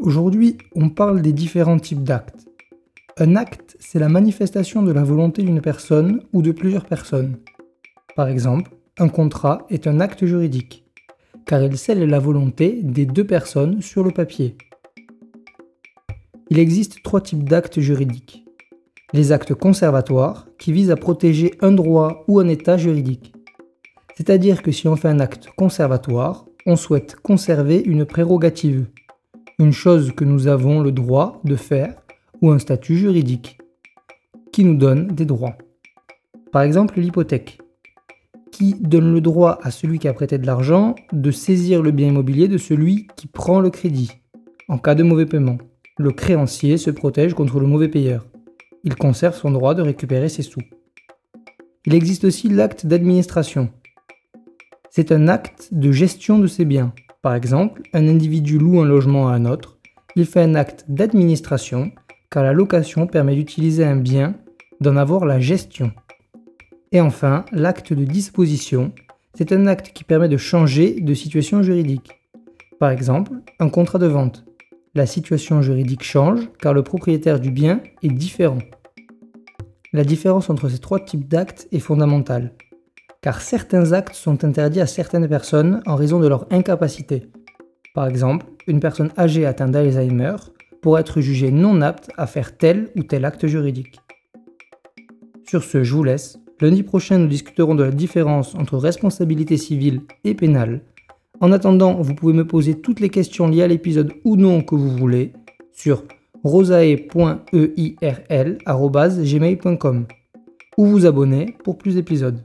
Aujourd'hui, on parle des différents types d'actes. Un acte, c'est la manifestation de la volonté d'une personne ou de plusieurs personnes. Par exemple, un contrat est un acte juridique, car il scelle la volonté des deux personnes sur le papier. Il existe trois types d'actes juridiques. Les actes conservatoires, qui visent à protéger un droit ou un état juridique. C'est-à-dire que si on fait un acte conservatoire, on souhaite conserver une prérogative, une chose que nous avons le droit de faire ou un statut juridique, qui nous donne des droits. Par exemple l'hypothèque, qui donne le droit à celui qui a prêté de l'argent de saisir le bien immobilier de celui qui prend le crédit, en cas de mauvais paiement. Le créancier se protège contre le mauvais payeur. Il conserve son droit de récupérer ses sous. Il existe aussi l'acte d'administration. C'est un acte de gestion de ses biens. Par exemple, un individu loue un logement à un autre. Il fait un acte d'administration car la location permet d'utiliser un bien, d'en avoir la gestion. Et enfin, l'acte de disposition, c'est un acte qui permet de changer de situation juridique. Par exemple, un contrat de vente. La situation juridique change car le propriétaire du bien est différent. La différence entre ces trois types d'actes est fondamentale, car certains actes sont interdits à certaines personnes en raison de leur incapacité. Par exemple, une personne âgée atteinte d'Alzheimer pour être jugé non apte à faire tel ou tel acte juridique. Sur ce, je vous laisse. Lundi prochain, nous discuterons de la différence entre responsabilité civile et pénale. En attendant, vous pouvez me poser toutes les questions liées à l'épisode ou non que vous voulez sur rosae.eirl.gmail.com ou vous abonner pour plus d'épisodes.